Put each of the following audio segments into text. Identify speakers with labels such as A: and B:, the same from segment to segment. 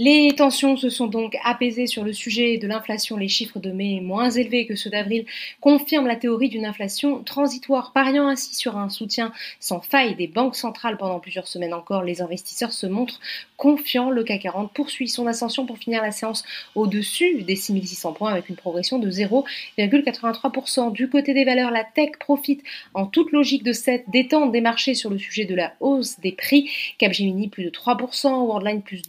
A: Les tensions se sont donc apaisées sur le sujet de l'inflation. Les chiffres de mai moins élevés que ceux d'avril confirment la théorie d'une inflation transitoire. Pariant ainsi sur un soutien sans faille des banques centrales pendant plusieurs semaines encore, les investisseurs se montrent confiants. Le CAC 40 poursuit son ascension pour finir la séance au-dessus des 6600 points avec une progression de 0,83%. Du côté des valeurs, la tech profite en toute logique de cette détente des marchés sur le sujet de la hausse des prix. Capgemini plus de 3%, Worldline plus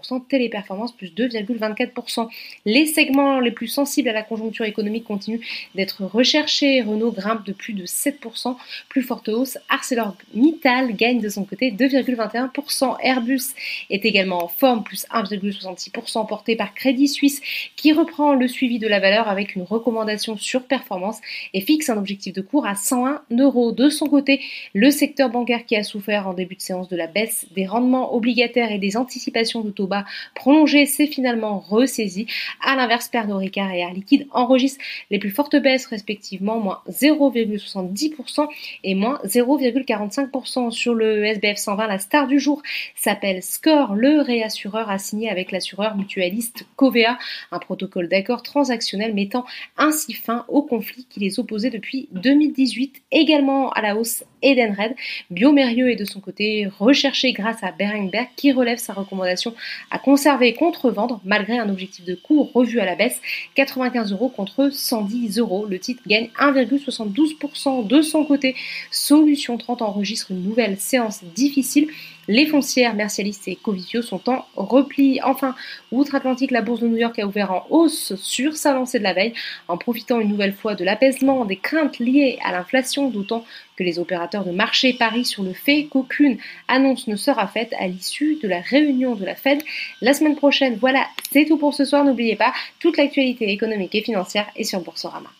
A: 2,32%. Téléperformance plus 2,24%. Les segments les plus sensibles à la conjoncture économique continuent d'être recherchés. Renault grimpe de plus de 7%. Plus forte hausse, ArcelorMittal gagne de son côté 2,21%. Airbus est également en forme, plus 1,66%, porté par Crédit Suisse qui reprend le suivi de la valeur avec une recommandation sur performance et fixe un objectif de cours à 101 euros. De son côté, le secteur bancaire qui a souffert en début de séance de la baisse des rendements obligataires et des anticipations de taux prolongé s'est finalement ressaisi. À l'inverse, Pernod Ricard et Air Liquide enregistrent les plus fortes baisses respectivement, moins 0,70% et moins 0,45% sur le SBF 120. La star du jour s'appelle Score. Le réassureur a signé avec l'assureur mutualiste Covea un protocole d'accord transactionnel mettant ainsi fin au conflit qui les opposait depuis 2018. Également à la hausse, Edenred. Biomérieux est de son côté recherché grâce à Berenberg qui relève sa recommandation à conserver contre-vendre malgré un objectif de cours revu à la baisse, 95 euros contre 110 euros. Le titre gagne 1,72% de son côté. Solution 30 enregistre une nouvelle séance difficile. Les foncières Mercialis et Covivio sont en repli. Enfin, outre-Atlantique, la bourse de New York a ouvert en hausse sur sa lancée de la veille, en profitant une nouvelle fois de l'apaisement des craintes liées à l'inflation, d'autant que les opérateurs de marché parient sur le fait qu'aucune annonce ne sera faite à l'issue de la réunion de la Fed la semaine prochaine. Voilà, c'est tout pour ce soir. N'oubliez pas, toute l'actualité économique et financière est sur Boursorama.